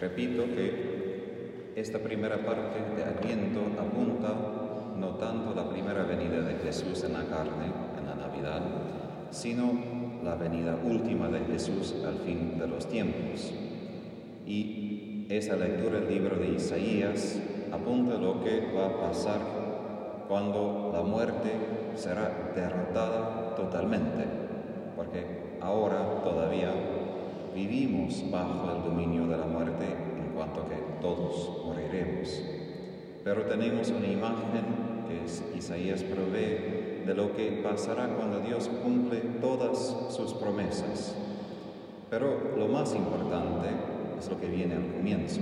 Repito que esta primera parte de Adviento apunta no tanto la primera venida de Jesús en la carne, en la Navidad, sino la venida última de Jesús al fin de los tiempos. Y esa lectura del libro de Isaías apunta lo que va a pasar cuando la muerte será derrotada totalmente, porque ahora todavía vivimos bajo el dominio de la muerte en cuanto que todos moriremos. Pero tenemos una imagen que Isaías provee de lo que pasará cuando Dios cumple todas sus promesas. Pero lo más importante es lo que viene al comienzo.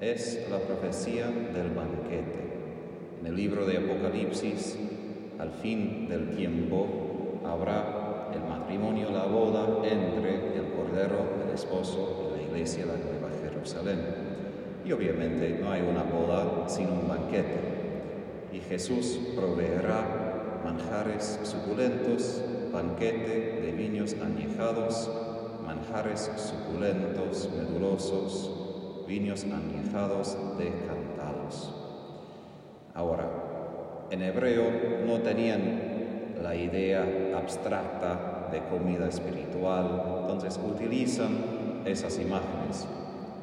Es la profecía del banquete. En el libro de Apocalipsis, al fin del tiempo, habrá el matrimonio, la boda entre el Cordero, el la iglesia, la Nueva Jerusalén. Y obviamente no hay una boda sin un banquete. Y Jesús proveerá manjares suculentos, banquete de viños añejados, manjares suculentos, medulosos, viños añejados decantados. Ahora, en hebreo no tenían la idea abstracta de comida espiritual, entonces utilizan esas imágenes.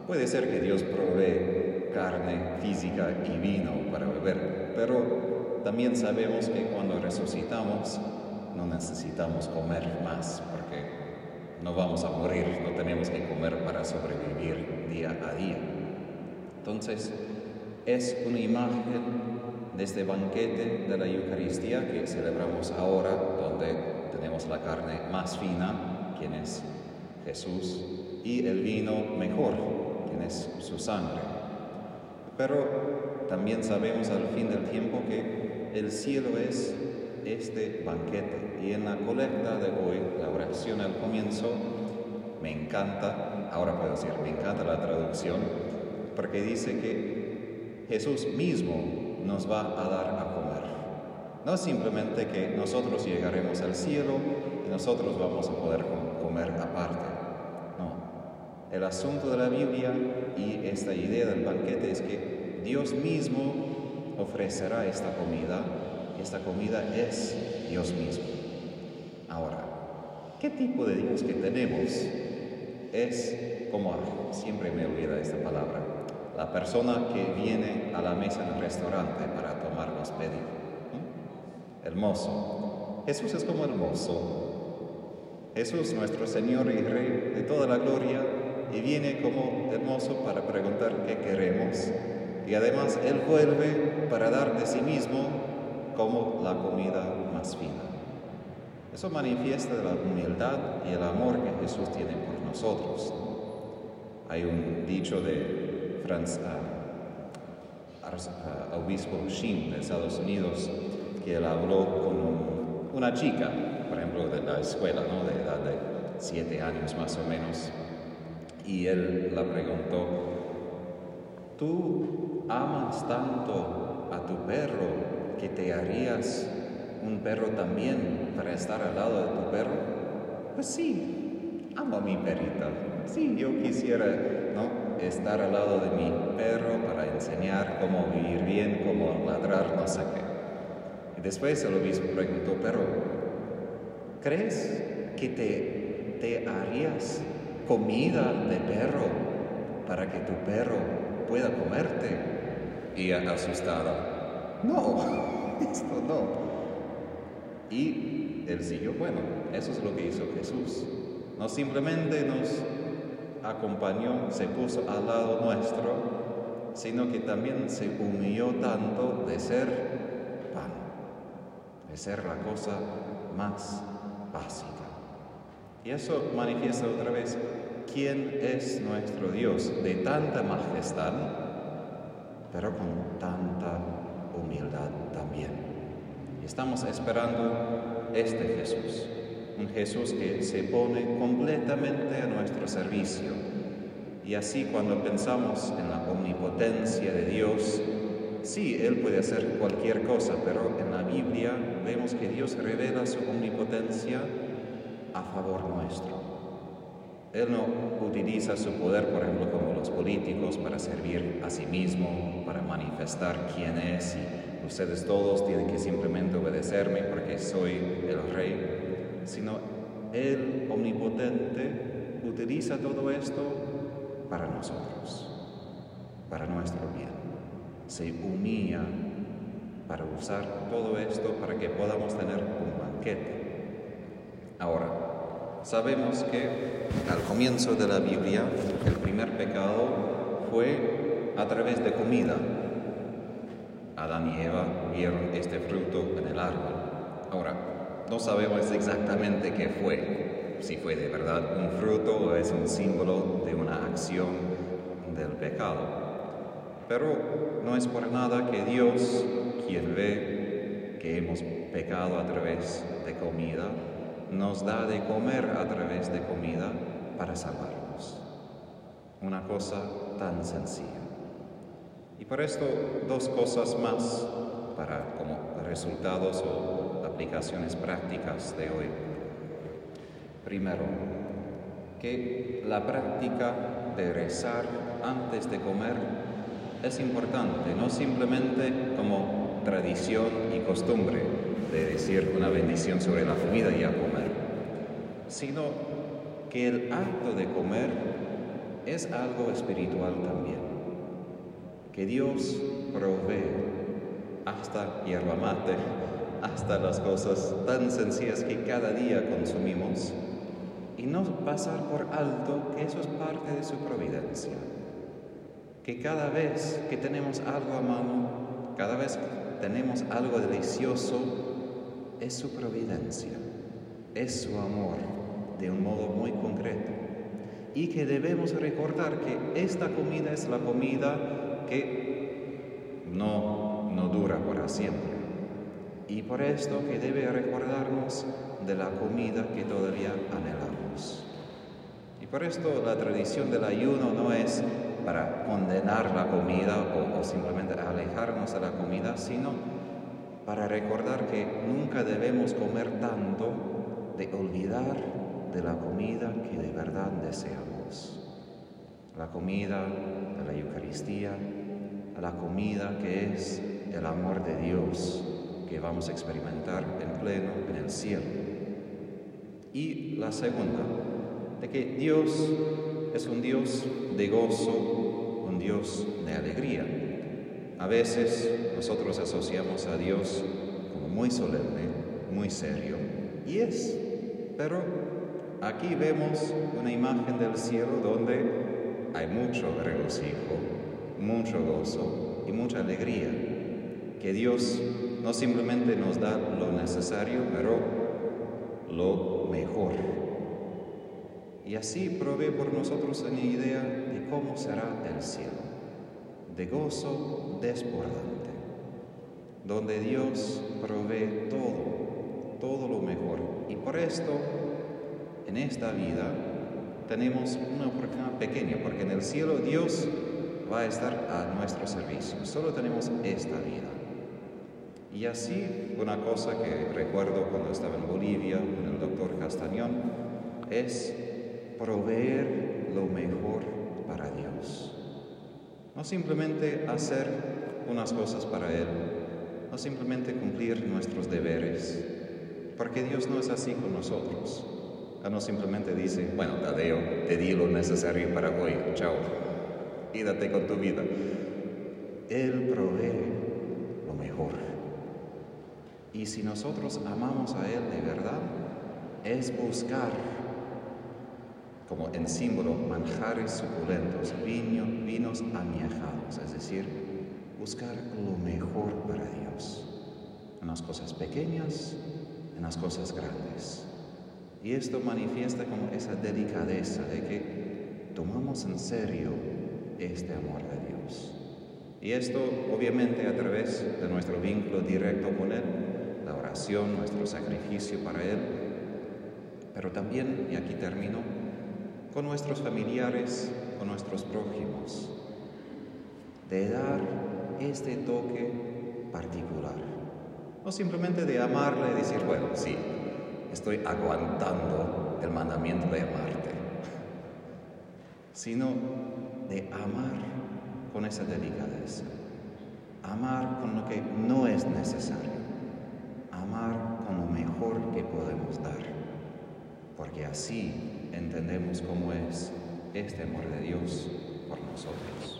Puede ser que Dios provee carne física y vino para beber, pero también sabemos que cuando resucitamos no necesitamos comer más porque no vamos a morir, no tenemos que comer para sobrevivir día a día. Entonces, es una imagen de este banquete de la Eucaristía que celebramos ahora, donde tenemos la carne más fina, quien es Jesús, y el vino mejor, quien es su sangre. Pero también sabemos al fin del tiempo que el cielo es este banquete. Y en la colecta de hoy, la oración al comienzo, me encanta, ahora puedo decir, me encanta la traducción, porque dice que Jesús mismo nos va a dar a comer. No simplemente que nosotros llegaremos al cielo y nosotros vamos a poder comer aparte. No. El asunto de la Biblia y esta idea del banquete es que Dios mismo ofrecerá esta comida esta comida es Dios mismo. Ahora, ¿qué tipo de Dios que tenemos? Es como siempre me olvida esta palabra la persona que viene a la mesa en el restaurante para tomar los pedidos. El mozo. Jesús es como el mozo. Jesús, nuestro Señor y Rey de toda la gloria, y viene como el mozo para preguntar qué queremos. Y además Él vuelve para dar de sí mismo como la comida más fina. Eso manifiesta la humildad y el amor que Jesús tiene por nosotros. Hay un dicho de Franz, uh, obispo Shin de Estados Unidos, que él habló con una chica, por ejemplo, de la escuela, ¿no? de edad de siete años más o menos, y él la preguntó, ¿tú amas tanto a tu perro que te harías un perro también para estar al lado de tu perro? Pues sí, amo a mi perrita. Sí, yo quisiera, ¿no? estar al lado de mi perro para enseñar cómo vivir bien, cómo ladrar, no sé qué. Y después el obispo preguntó, pero ¿crees que te, te harías comida de perro para que tu perro pueda comerte? Y asustada, no, esto no. Y él siguió, bueno, eso es lo que hizo Jesús. No simplemente nos acompañó, se puso al lado nuestro, sino que también se humilló tanto de ser pan, de ser la cosa más básica. Y eso manifiesta otra vez quién es nuestro Dios de tanta majestad, pero con tanta humildad también. Estamos esperando este Jesús un Jesús que se pone completamente a nuestro servicio. Y así cuando pensamos en la omnipotencia de Dios, sí, Él puede hacer cualquier cosa, pero en la Biblia vemos que Dios revela su omnipotencia a favor nuestro. Él no utiliza su poder, por ejemplo, como los políticos para servir a sí mismo, para manifestar quién es y ustedes todos tienen que simplemente obedecerme porque soy el rey, sino el omnipotente utiliza todo esto para nosotros, para nuestro bien. Se humilla para usar todo esto para que podamos tener un banquete. Ahora, sabemos que al comienzo de la Biblia el primer pecado fue a través de comida. Adán y Eva vieron este fruto en el árbol. Ahora, no sabemos exactamente qué fue, si fue de verdad un fruto o es un símbolo de una acción del pecado. Pero no es por nada que Dios, quien ve que hemos pecado a través de comida, nos da de comer a través de comida para salvarnos. Una cosa tan sencilla. Y por esto dos cosas más para como resultados o aplicaciones prácticas de hoy. Primero, que la práctica de rezar antes de comer es importante, no simplemente como tradición y costumbre de decir una bendición sobre la comida y a comer, sino que el acto de comer es algo espiritual también, que Dios provee hasta hierba mate, hasta las cosas tan sencillas que cada día consumimos, y no pasar por alto que eso es parte de su providencia que cada vez que tenemos algo a mano, cada vez que tenemos algo delicioso, es su providencia, es su amor, de un modo muy concreto. Y que debemos recordar que esta comida es la comida que no, no dura para siempre. Y por esto que debe recordarnos de la comida que todavía anhelamos. Y por esto la tradición del ayuno no es para condenar la comida o, simplemente alejarnos de la comida, sino para recordar que nunca debemos comer tanto de olvidar de la comida que de verdad deseamos. La comida de la Eucaristía, la comida que es el amor de Dios que vamos a experimentar en pleno en el cielo. Y la segunda, de que Dios es un Dios de gozo, un Dios de alegría. A veces nosotros asociamos a Dios como muy solemne, muy serio, y es, pero aquí vemos una imagen del cielo donde hay mucho regocijo, mucho gozo y mucha alegría, que Dios no simplemente nos da lo necesario, pero lo mejor y así provee por nosotros una idea de cómo será el cielo, de gozo desbordante, donde Dios provee todo, todo lo mejor. Y por esto, en esta vida, tenemos una oportunidad pequeña, porque en el cielo Dios va a estar a nuestro servicio. Solo tenemos esta vida. Y así, una cosa que recuerdo cuando estaba en Bolivia con el doctor Castañón es proveer lo mejor para Dios. No simplemente hacer unas cosas para Él, no simplemente cumplir nuestros deberes, porque Dios no es así con nosotros. Él no simplemente dice, bueno, Tadeo, te di lo necesario para hoy, chao, quédate con tu vida. Él provee lo mejor. Y si nosotros amamos a Él de verdad, es buscar como en símbolo manjares suculentos, vino, vinos añejados, es decir, buscar lo mejor para Dios, en las cosas pequeñas, en las cosas grandes. Y esto manifiesta como esa delicadeza de que tomamos en serio este amor de Dios. Y esto obviamente a través de nuestro vínculo directo con Él, la oración, nuestro sacrificio para Él, pero también, y aquí termino, con nuestros familiares, con nuestros prójimos, de dar este toque particular. No simplemente de amarle y decir, bueno, sí, estoy aguantando el mandamiento de amarte, sino de amar con esa delicadeza, amar con lo que no es necesario, amar con lo mejor que podemos dar, porque así entendemos cómo es este amor de Dios por nosotros.